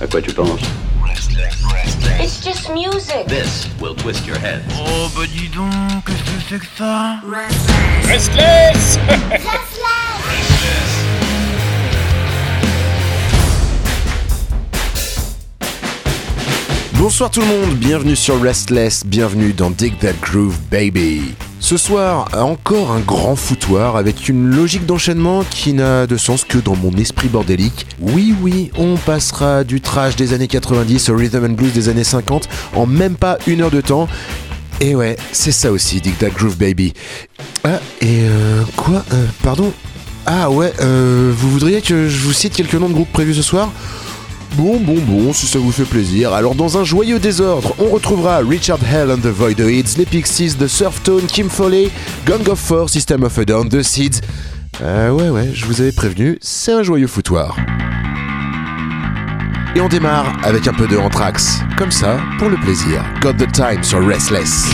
À quoi tu penses It's just music. This will twist your head. Oh bah dis donc, qu'est-ce que c'est que ça Restless Bonsoir tout le monde, bienvenue sur Restless, bienvenue dans Dig That Groove Baby. Ce soir, encore un grand foutoir avec une logique d'enchaînement qui n'a de sens que dans mon esprit bordélique. Oui, oui, on passera du trash des années 90 au rhythm and blues des années 50 en même pas une heure de temps. Et ouais, c'est ça aussi, That Groove Baby. Ah, et euh, quoi Euh, Pardon? Ah ouais, euh, vous voudriez que je vous cite quelques noms de groupes prévus ce soir? Bon, bon, bon, si ça vous fait plaisir. Alors, dans un joyeux désordre, on retrouvera Richard Hell and the Voidoids, les Pixies, The Surftone, Kim Foley, Gang of Four, System of a Down, The Seeds. Euh, ouais, ouais, je vous avais prévenu, c'est un joyeux foutoir. Et on démarre avec un peu de Anthrax. Comme ça, pour le plaisir. Got the time sur Restless.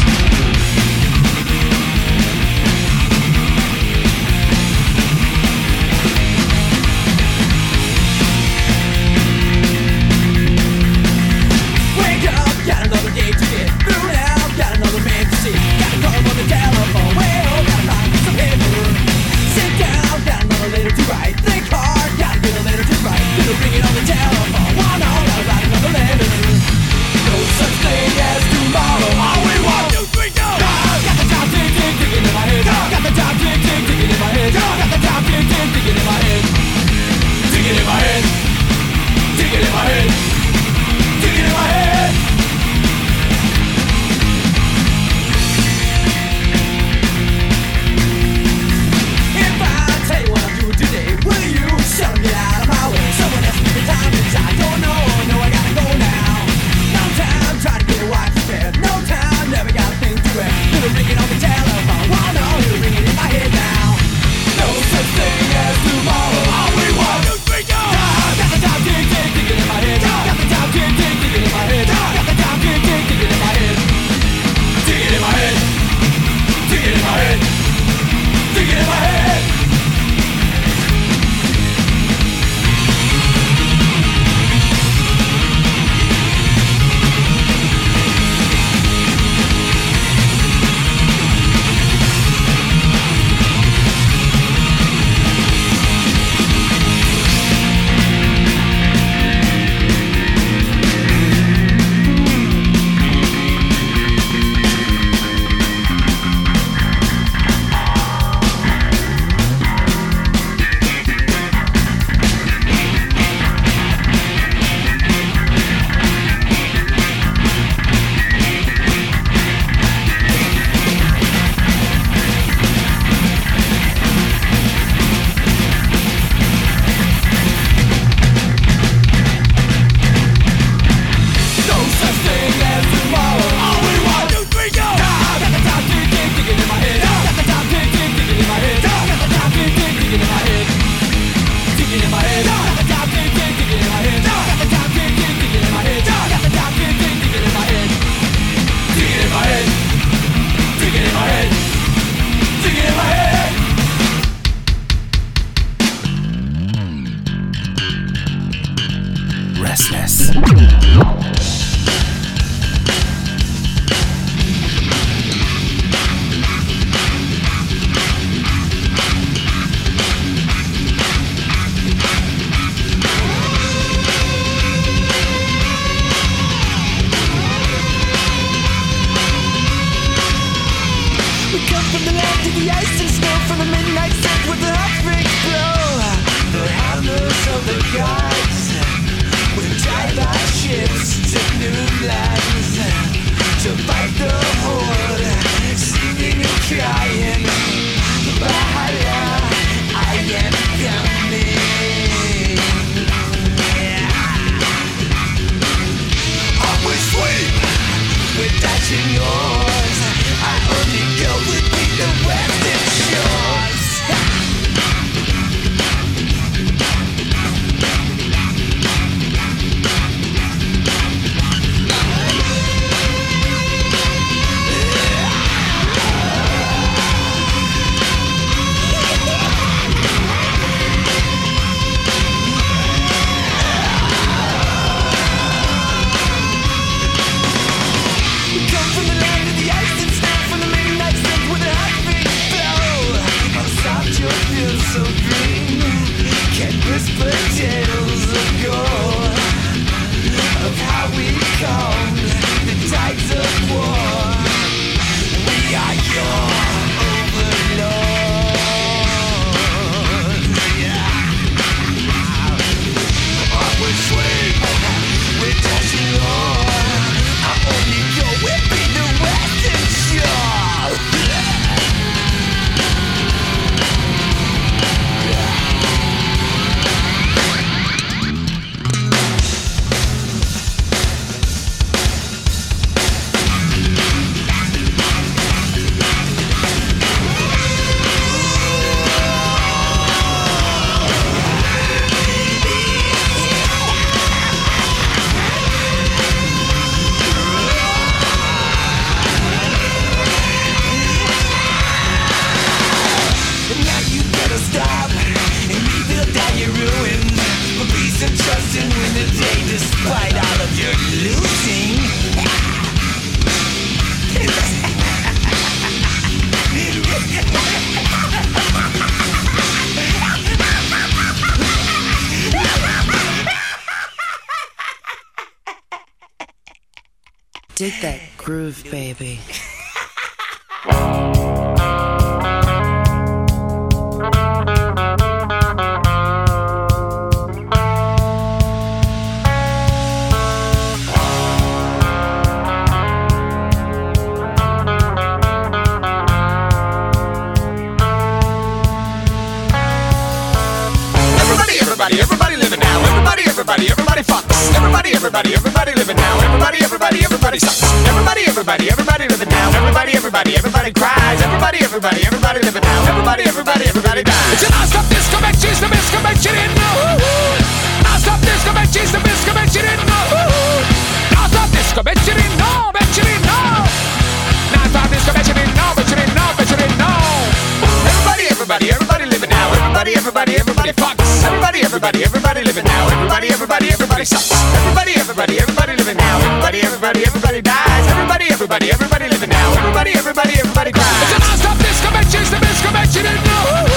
Everybody, everybody, dies. Everybody, everybody, everybody living now. Everybody, everybody, everybody cries. It's a non-stop disco bitches, the disco didn't know.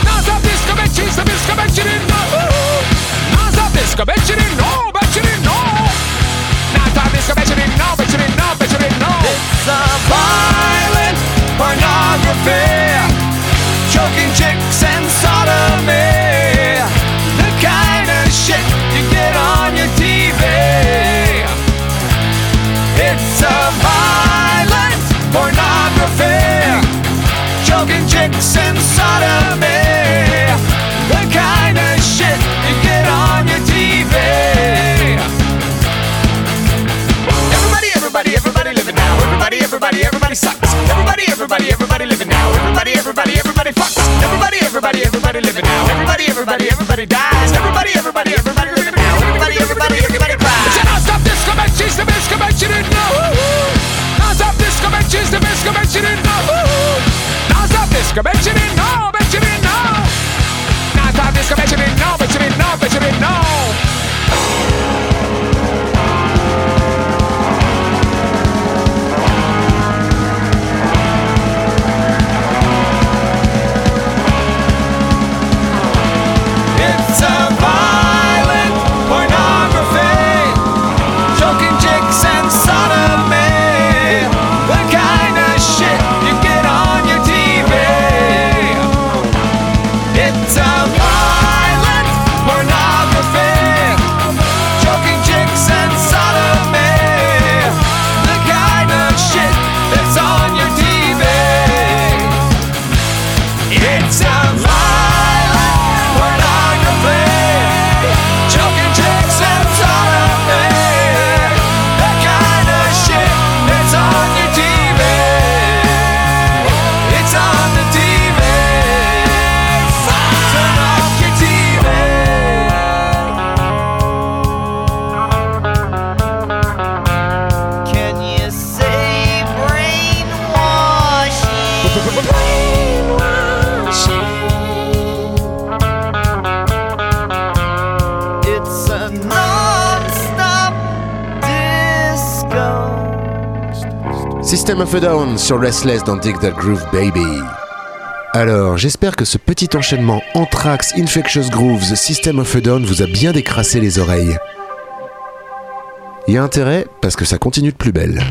Non-stop disco bitches, the disco didn't know. Non-stop disco bitch you didn't know, bitch you didn't know. Non-stop disco bitch you didn't know, bitch you didn't know, bitch you didn't know. It's a violent pornography choking chicks and sodomy. Chicks and sodomy. The kind of shit you get on your TV. Everybody, everybody, everybody living now. Everybody, everybody, everybody sucks. Everybody, everybody, everybody living now. Everybody, everybody, everybody fucks. Everybody, everybody, everybody living now. Everybody, everybody, everybody dies. Everybody, everybody, everybody living now. Everybody, everybody, everybody cries. It's a non-stop disco bitches, the disco bitch you didn't know. Non-stop disco bitches, the disco bitch you didn't know. Disco bitch you didn't know. Non-stop disco bitch you System of a Down sur Restless dans Dig That Groove Baby. Alors, j'espère que ce petit enchaînement Anthrax, Infectious Grooves, System of a Down vous a bien décrassé les oreilles. Il y a intérêt parce que ça continue de plus belle.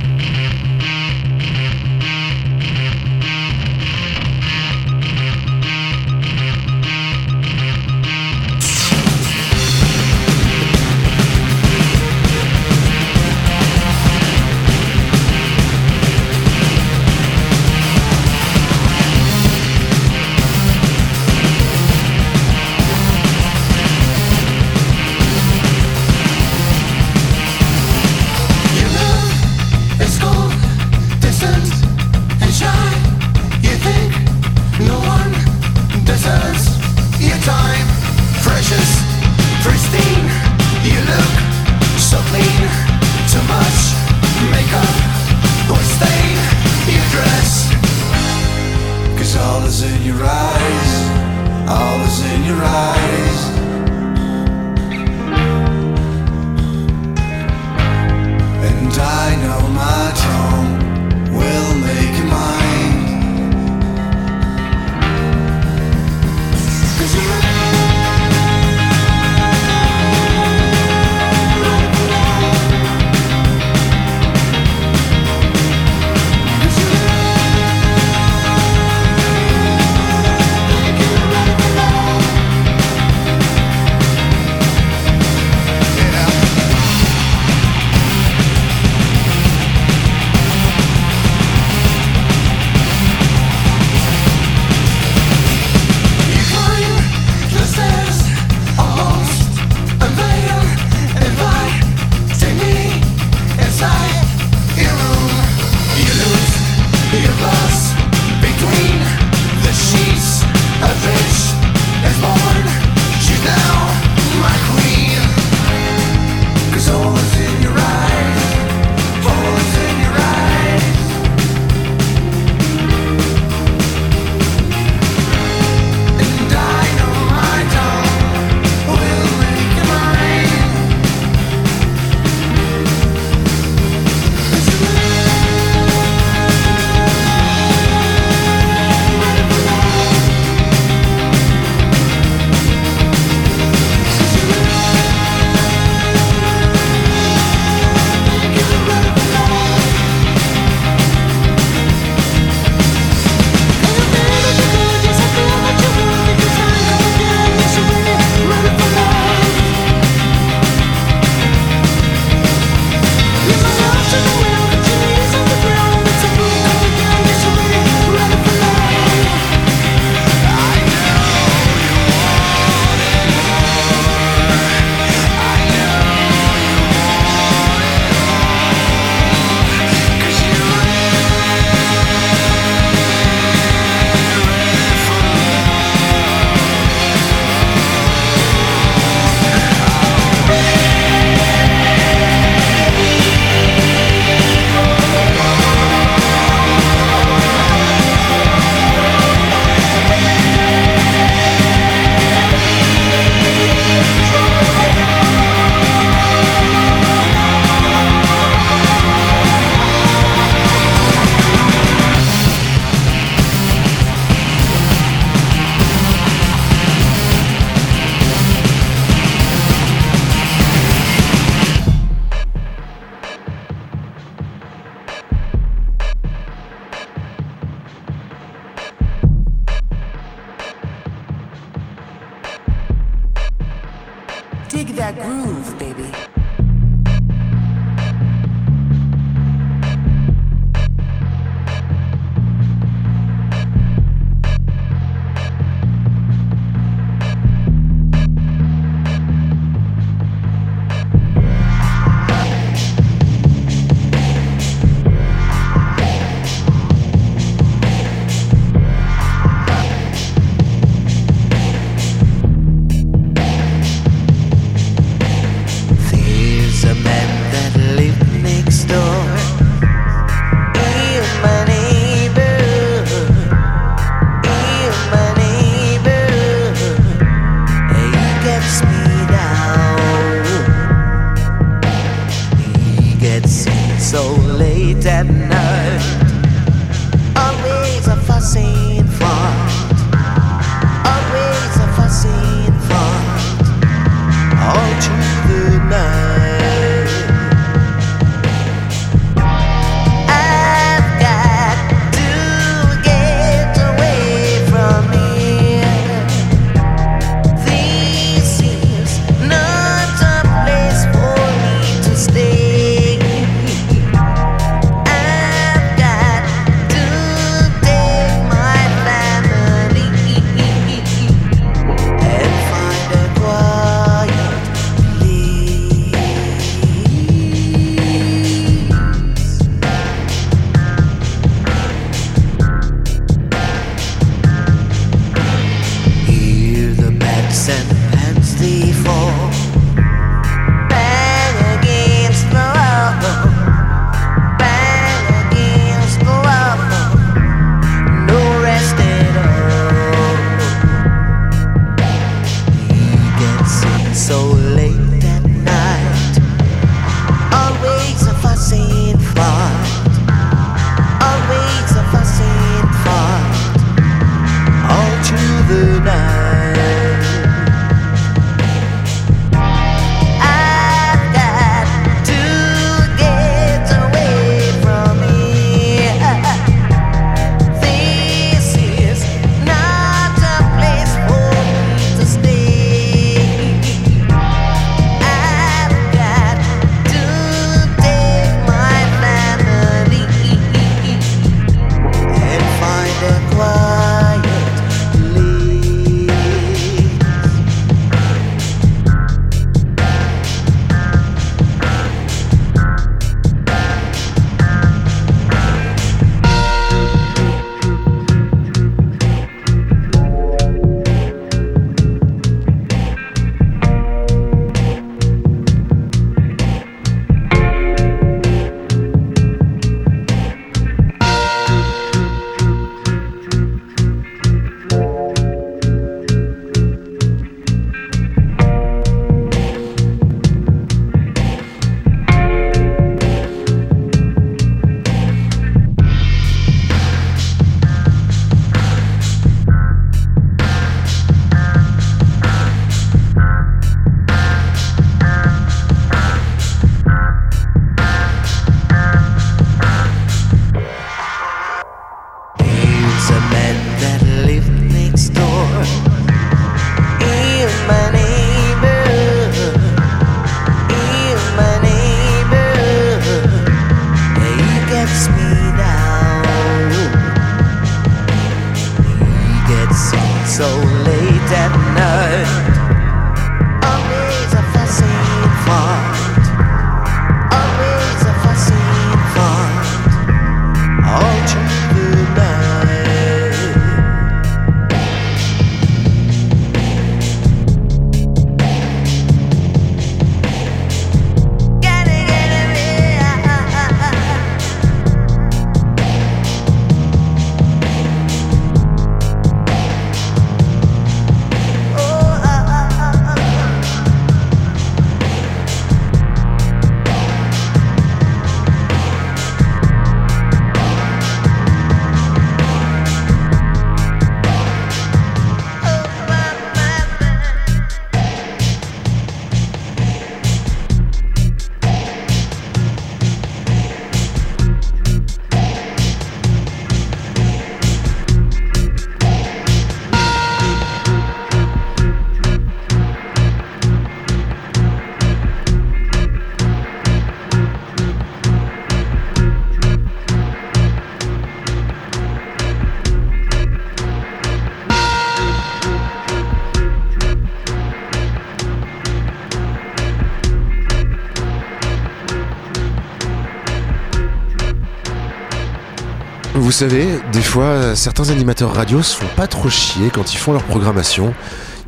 Vous savez, des fois, certains animateurs radio se font pas trop chier quand ils font leur programmation.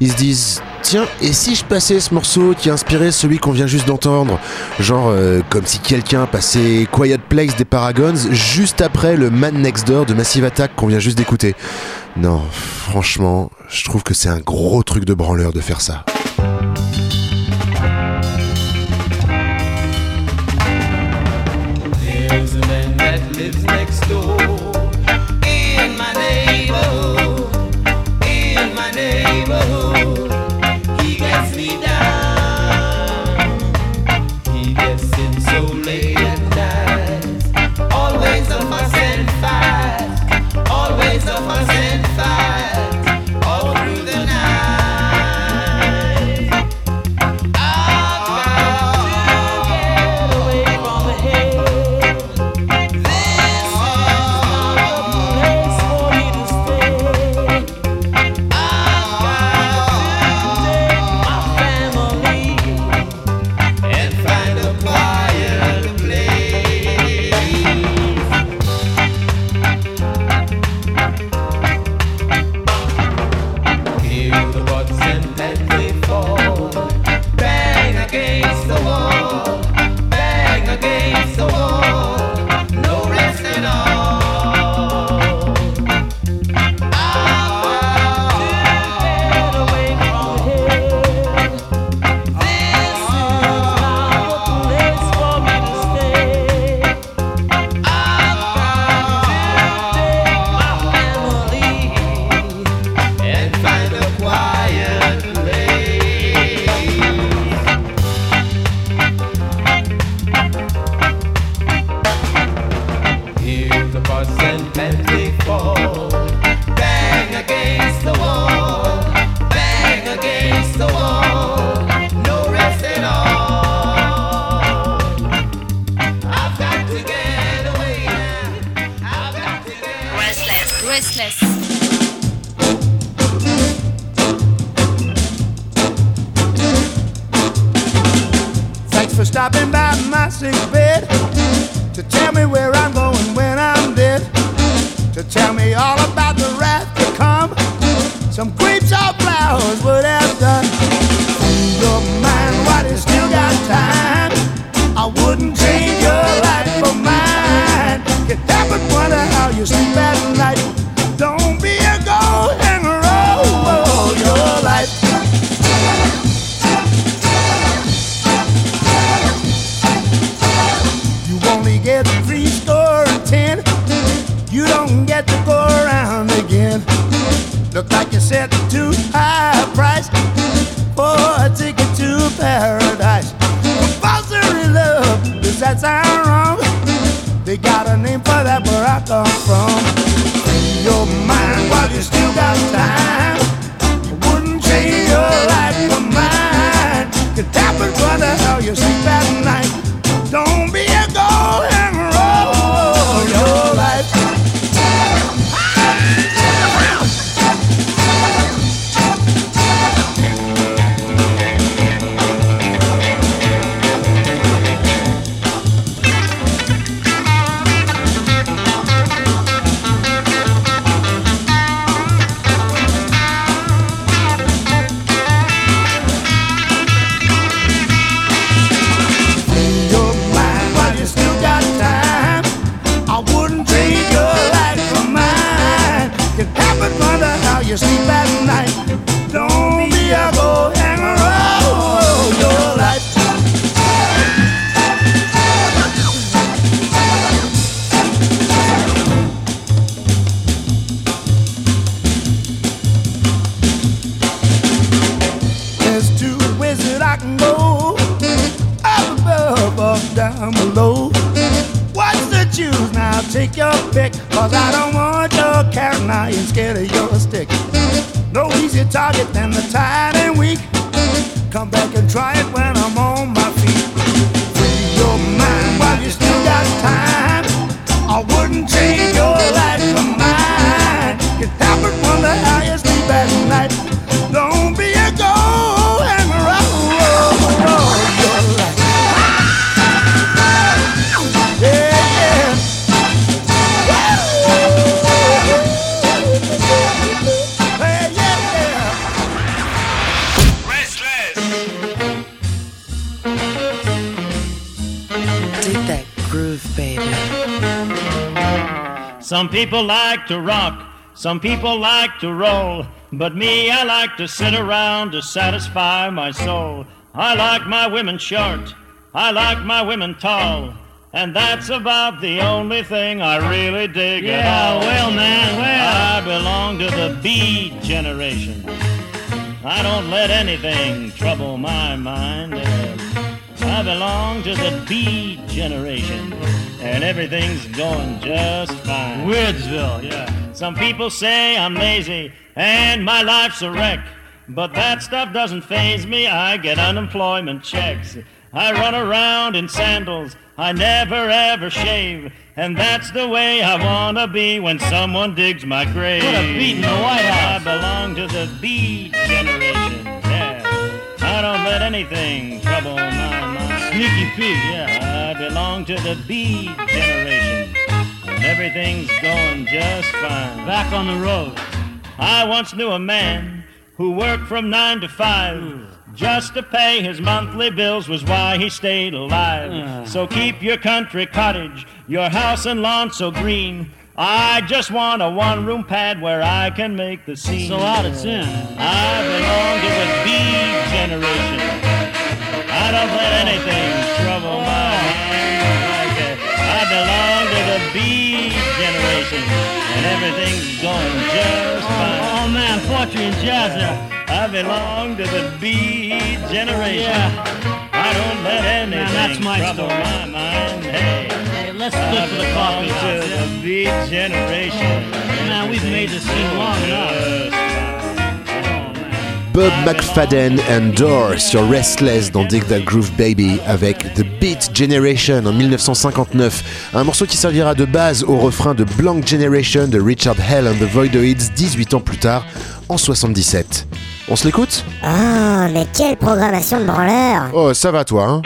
Ils se disent Tiens, et si je passais ce morceau qui a inspiré celui qu'on vient juste d'entendre? Genre euh, comme si quelqu'un passait Quiet Place des Paragons juste après le Man Next Door de Massive Attack qu'on vient juste d'écouter. Non, franchement, je trouve que c'est un gros truc de branleur de faire ça. choose now, take your pick. Cause I don't want your cat now, you're scared of your stick. No easier target than the tired and weak. Come back and try it when I'm on my feet. Free your mind while you still got time. I wouldn't change your life for mine. You tap from the highest you sleep at night. Some people like to rock, some people like to roll, but me, I like to sit around to satisfy my soul. I like my women short, I like my women tall. And that's about the only thing I really dig at Yeah, all. well, man, well. I belong to the B generation. I don't let anything trouble my mind. I belong to the B generation, and everything's going just fine. Weirdsville, yeah. Some people say I'm lazy and my life's a wreck, but that stuff doesn't phase me. I get unemployment checks. I run around in sandals. I never ever shave, and that's the way I wanna be when someone digs my grave. Put a beat in the White House. I belong to the B generation. Yeah, I don't let anything trouble my mind. Sneaky Pete. Yeah, belong to the B generation, and everything's going just fine. Back on the road. I once knew a man who worked from nine to five. Just to pay his monthly bills was why he stayed alive. Ah. So keep your country cottage, your house and lawn so green. I just want a one room pad where I can make the scene. So out it's in. I belong to the B generation. I don't let anything trouble my and everything's going just fine. Oh, man, poetry and jazz there. I belong to the B generation. Yeah. I don't let anything that's my trouble story. my mind. Hey, Hey, let's flip for the coffee to house. yeah. the B generation. Man, we've made this scene long enough. Fine. Bob McFadden and Doors sur Restless dans Dig That Groove Baby avec The Beat Generation en 1959. Un morceau qui servira de base au refrain de Blank Generation de Richard Hell and the Voidoids 18 ans plus tard en 77. On se l'écoute? Ah, mais quelle programmation de branleur Oh, ça va toi, hein?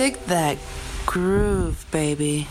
Dig that groove, baby.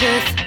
truth.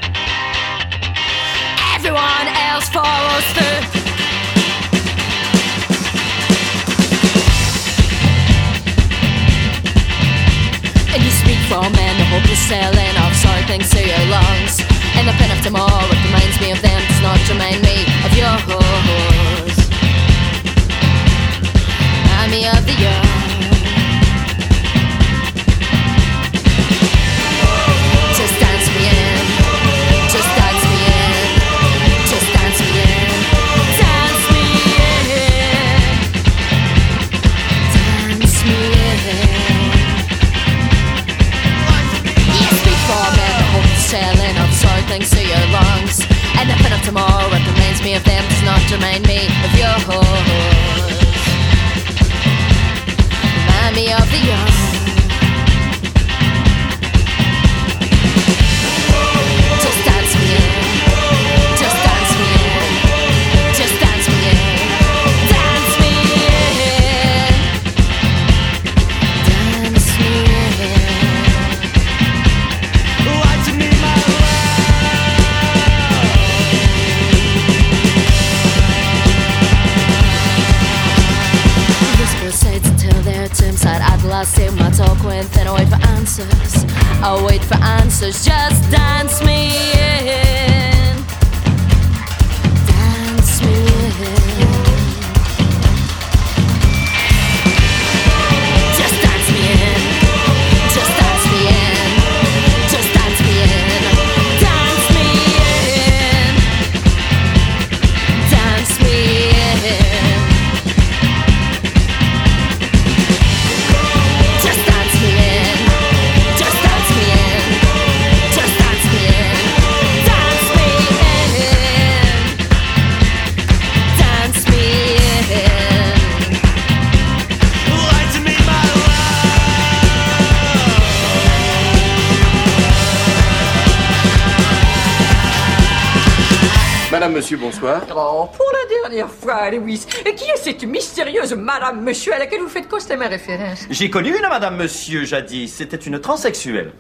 Et qui est cette mystérieuse Madame Monsieur à laquelle vous faites constamment référence J'ai connu une Madame Monsieur jadis. C'était une transsexuelle.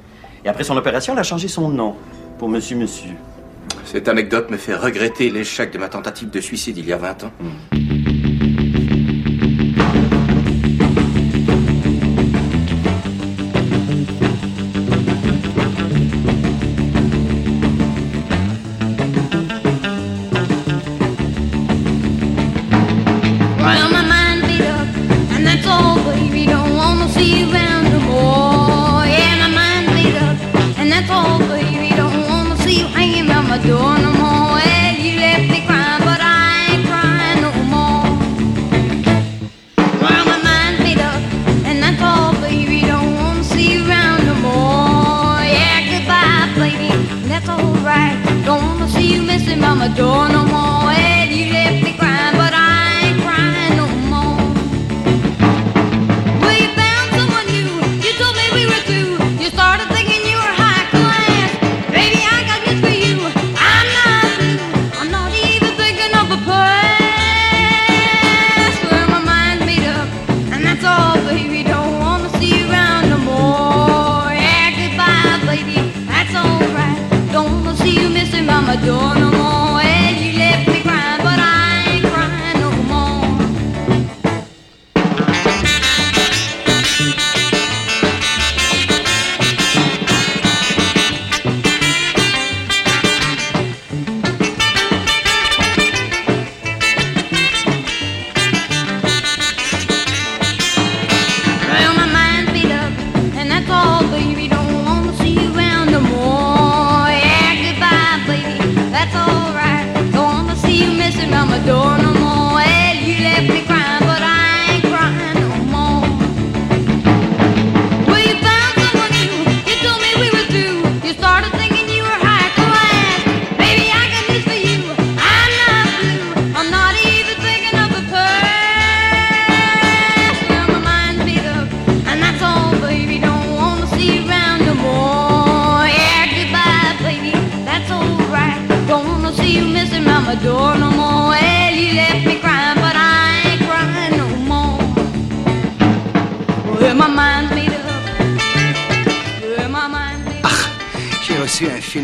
Et après son opération, elle a changé son nom pour Monsieur Monsieur. Cette anecdote me fait regretter l'échec de ma tentative de suicide il y a 20 ans. Hmm.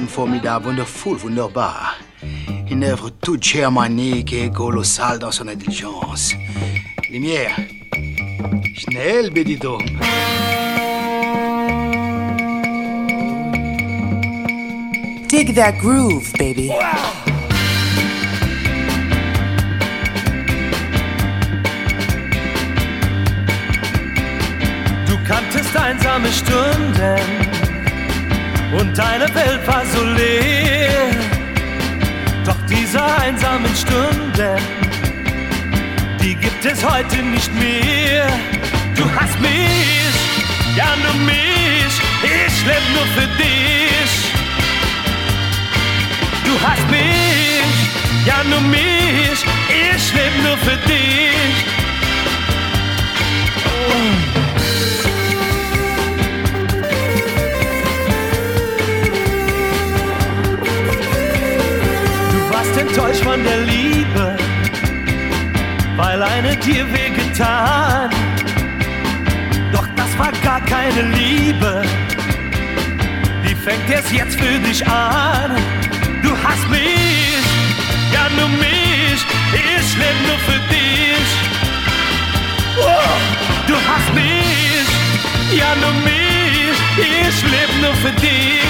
formidable, wonderful, wunderbar. Une œuvre toute germanique et colossale dans son intelligence. Lumière. Schnell, Bédito. Dig that groove, baby. Wow. Du kanntest einsame Stunden und deine Welt war so leer. Doch diese einsamen Stunden, die gibt es heute nicht mehr. Du hast mich, ja nur mich, ich lebe nur für dich. Du hast mich, ja nur mich, ich lebe nur für dich. Oh. enttäuscht von der Liebe, weil eine dir wehgetan. Doch das war gar keine Liebe, die fängt es jetzt für dich an. Du hast mich, ja nur mich, ich lebe nur für dich. Oh, du hast mich, ja nur mich, ich lebe nur für dich.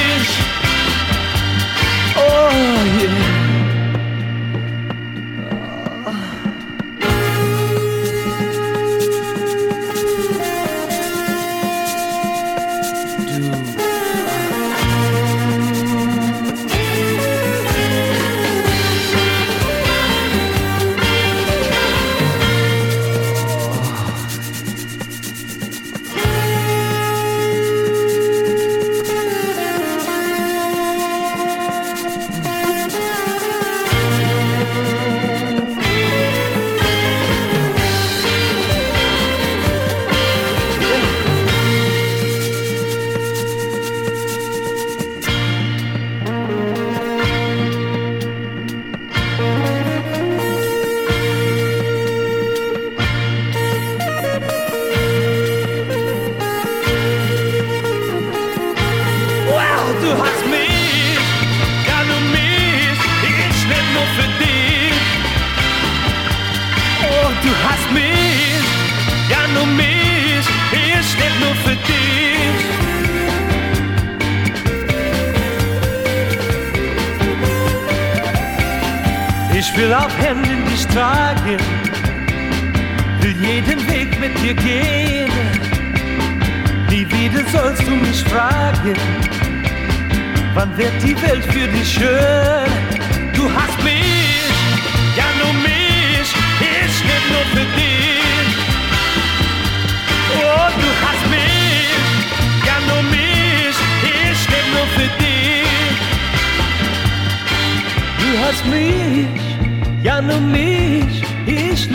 Mich, ich.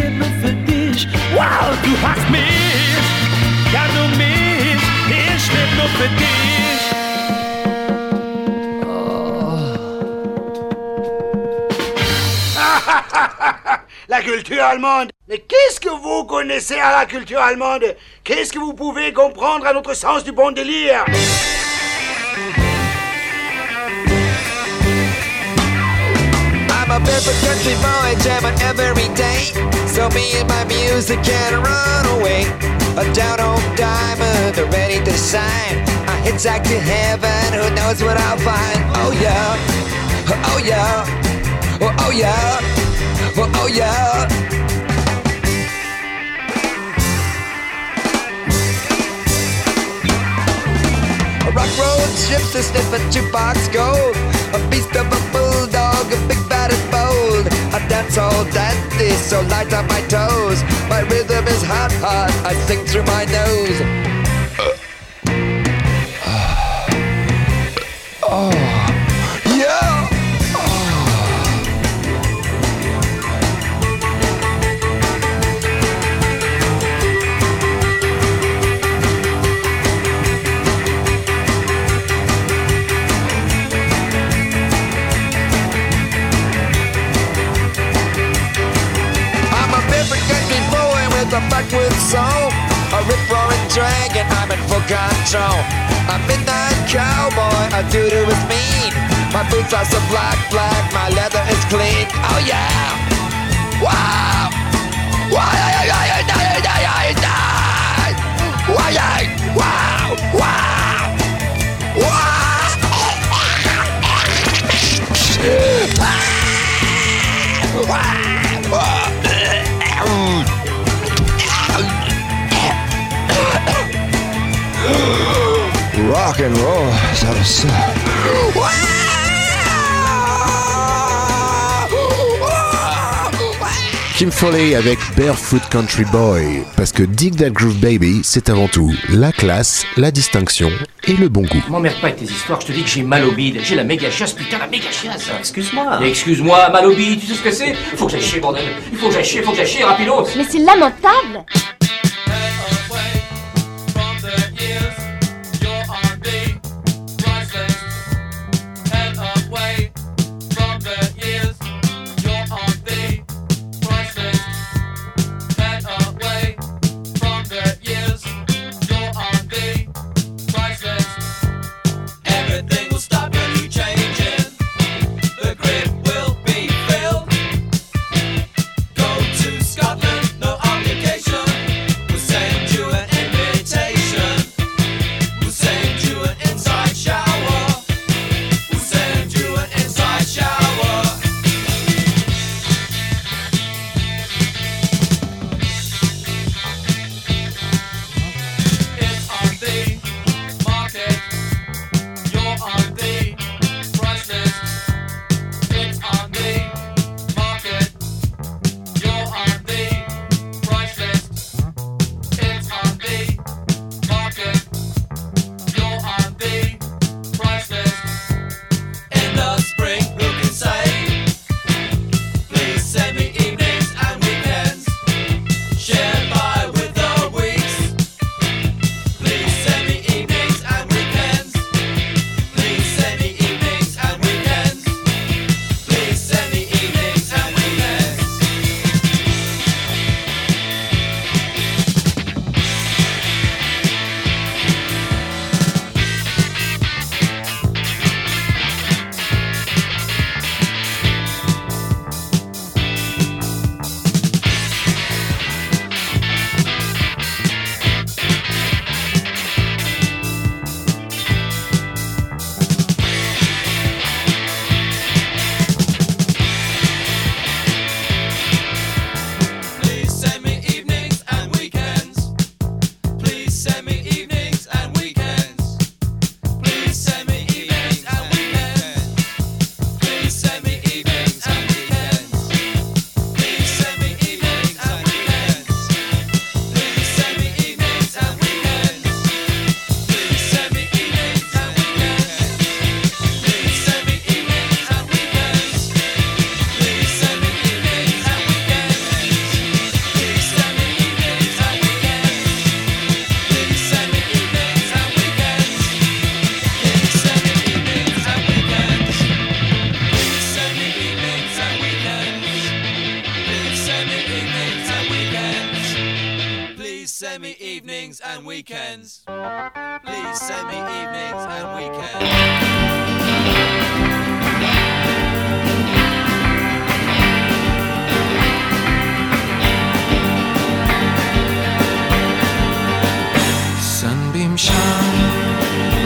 Wow, mich, mich, ich. La culture allemande Mais qu'est-ce que vous connaissez à la culture allemande? Qu'est-ce que vous pouvez comprendre à notre sens du bon délire? A country boy jamming every day. So me and my music can't run away. A down home diamond, ready to shine. I hitchhike to heaven, who knows what I'll find? Oh yeah, oh yeah, oh, oh yeah, oh, oh yeah. Rock road ships to sniff a jukebox gold. A beast of a bulldog, a big and bold. I dance all dandy, so light on my toes. My rhythm is hot, hot. I sing through my nose. Oh, with soul. A rip roaring dragon, I'm in full control. A midnight cowboy, a dude who is mean. My boots are so black, black, my leather is clean. Oh yeah! Wow! Wow! And roll. Kim Foley avec Barefoot Country Boy. Parce que Dig That Groove Baby, c'est avant tout la classe, la distinction et le bon goût. M'emmerde pas avec tes histoires, je te dis que j'ai mal au bide. J'ai la méga chiasse, putain, la méga chiasse. Excuse-moi. Excuse-moi, mal au bide, tu sais ce que c'est? Faut que j'aille chier, bordel. Il faut que j'aille chier, faut que j'aille chier, rapidos. Mais c'est lamentable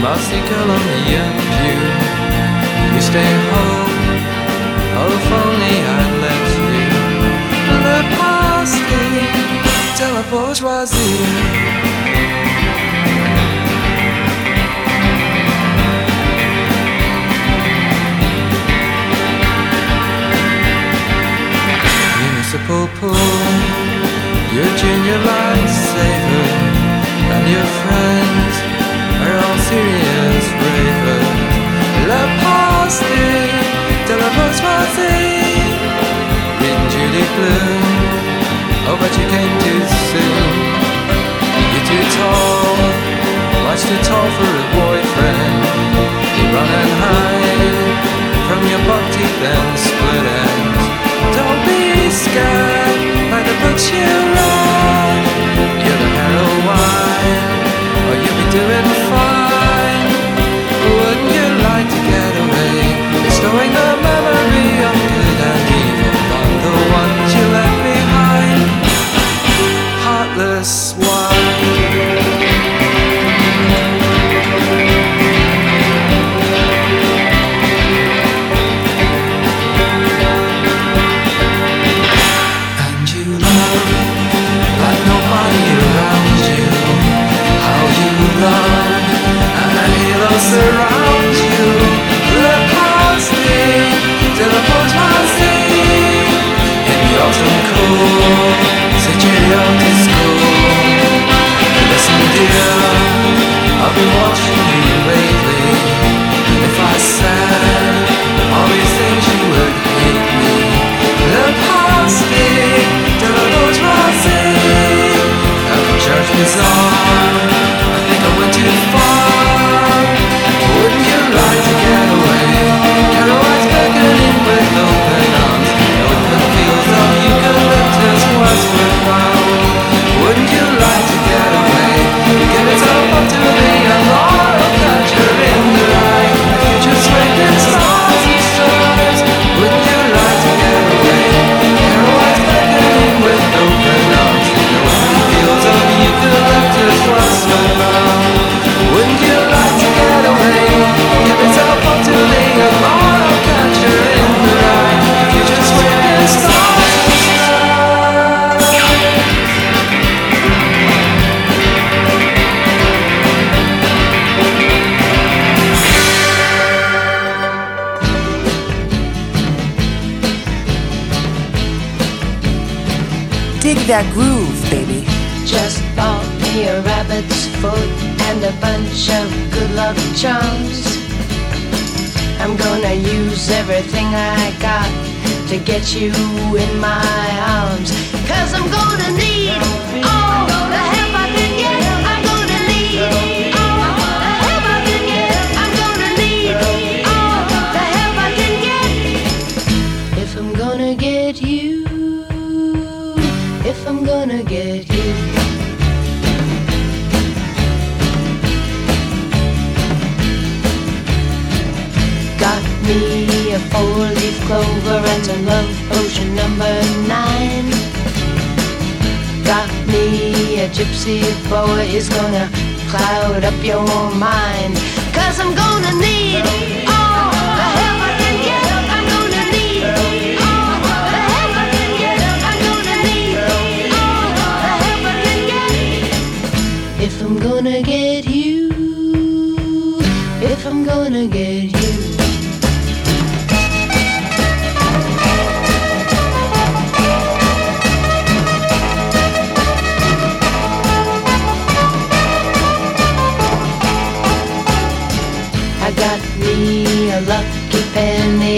on the view. We stay home, oh if only I'd let you. Le Pastie de la bourgeoisie. Municipal pool, your junior lifesaver and your friends are all serious ravers. La Poste de la bourgeoisie. Reading Judy Blume. Oh, but you came too soon. You're too tall, much too tall for a boyfriend. You run and hide from your buck teeth and split ends. Don't be scared by the books you read. You're the heroine, or you'll be doing fine. I've been watching you lately. Gypsy boy is gonna cloud up your mind. Cause I'm gonna need all the help I can get. I'm gonna need all the help I can get. I'm gonna need all the help I can get. If I'm gonna get you, if I'm gonna get you.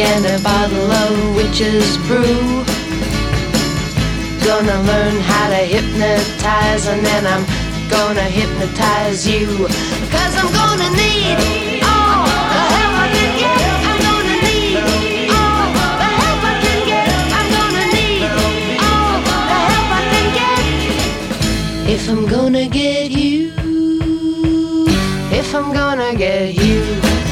and a bottle of witch's brew. Gonna learn how to hypnotize and then I'm gonna hypnotize you. Cause I'm gonna need all the help I can get. I'm gonna need all the help I can get. I'm gonna need all the help I can get. If I'm gonna get you, if I'm gonna get you.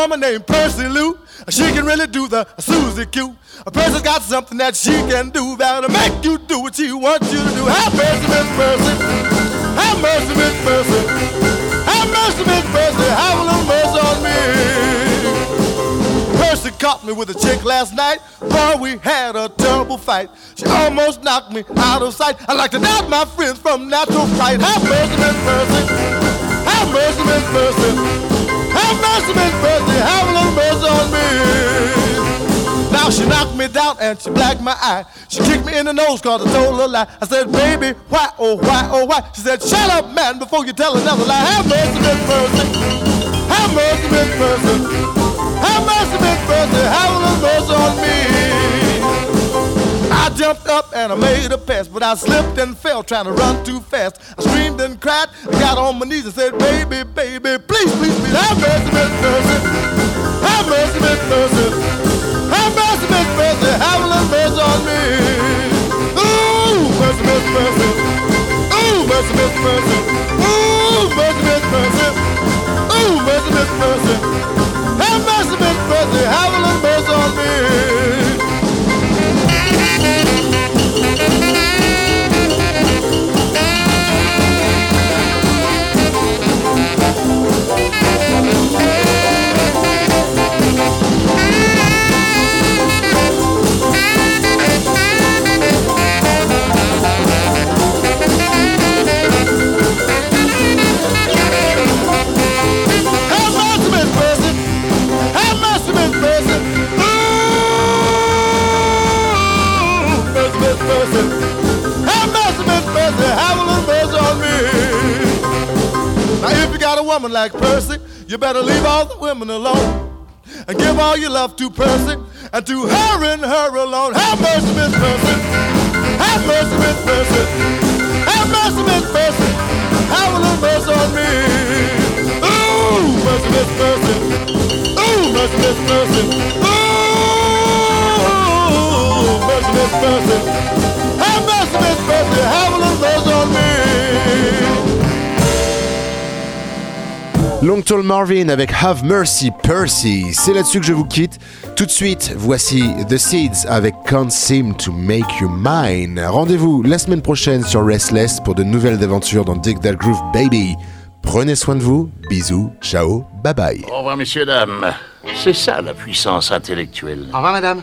Woman named Percy Lou. She can really do the Susie Q. A Percy's got something that she can do that'll make you do what she wants you to do. Have mercy, Miss Percy. Have mercy, Miss Percy. Have mercy, Miss Percy. Have a little mercy on me. Percy caught me with a chick last night. Boy, we had a terrible fight. She almost knocked me out of sight. I like to knock my friends from natural fright. Have mercy, Miss Percy. Have mercy, Miss Percy. Mercy, Miss Percy. Have a little mercy on me. Now she knocked me down and she blacked my eye. She kicked me in the nose cause I told a lie. I said, baby, why, oh, why, oh, why? She said, shut up, man, before you tell another lie. Have mercy, Miss Percy. Have mercy, Miss Percy. Have mercy, Miss Percy. Have a little mercy on me. Jumped up and I made a pass, but I slipped and fell trying to run too fast. I screamed and cried, I got on my knees and said, baby, baby, please, please, please, have mercy, Miss Percy. Have mercy, Miss Percy. Have mercy, Miss Percy. Have a little mercy on me. Ooh, mercy, Miss Percy. Ooh, mercy, Miss Percy. Ooh, mercy, Miss Percy. Ooh, mercy, Miss Percy. Have mercy, Miss Percy. Have a little mercy on me. Have a little mercy on me. Now, if you got a woman like Percy, you better leave all the women alone and give all your love to Percy and to her and her alone. Have mercy, Miss Percy. Have mercy, Miss Percy. Have mercy, Miss Percy. Have a little mercy on me. Ooh, mercy, Miss Percy. Ooh, mercy, Miss Percy. Ooh, mercy, Miss Percy. Long Tall Marvin avec Have Mercy Percy. C'est là-dessus que je vous quitte. Tout de suite, voici The Seeds avec Can't Seem to Make You Mine. Rendez-vous la semaine prochaine sur Restless pour de nouvelles aventures dans Dig That Groove Baby. Prenez soin de vous. Bisous. Ciao. Bye bye. Au revoir, messieurs, dames. C'est ça la puissance intellectuelle. Au revoir, madame.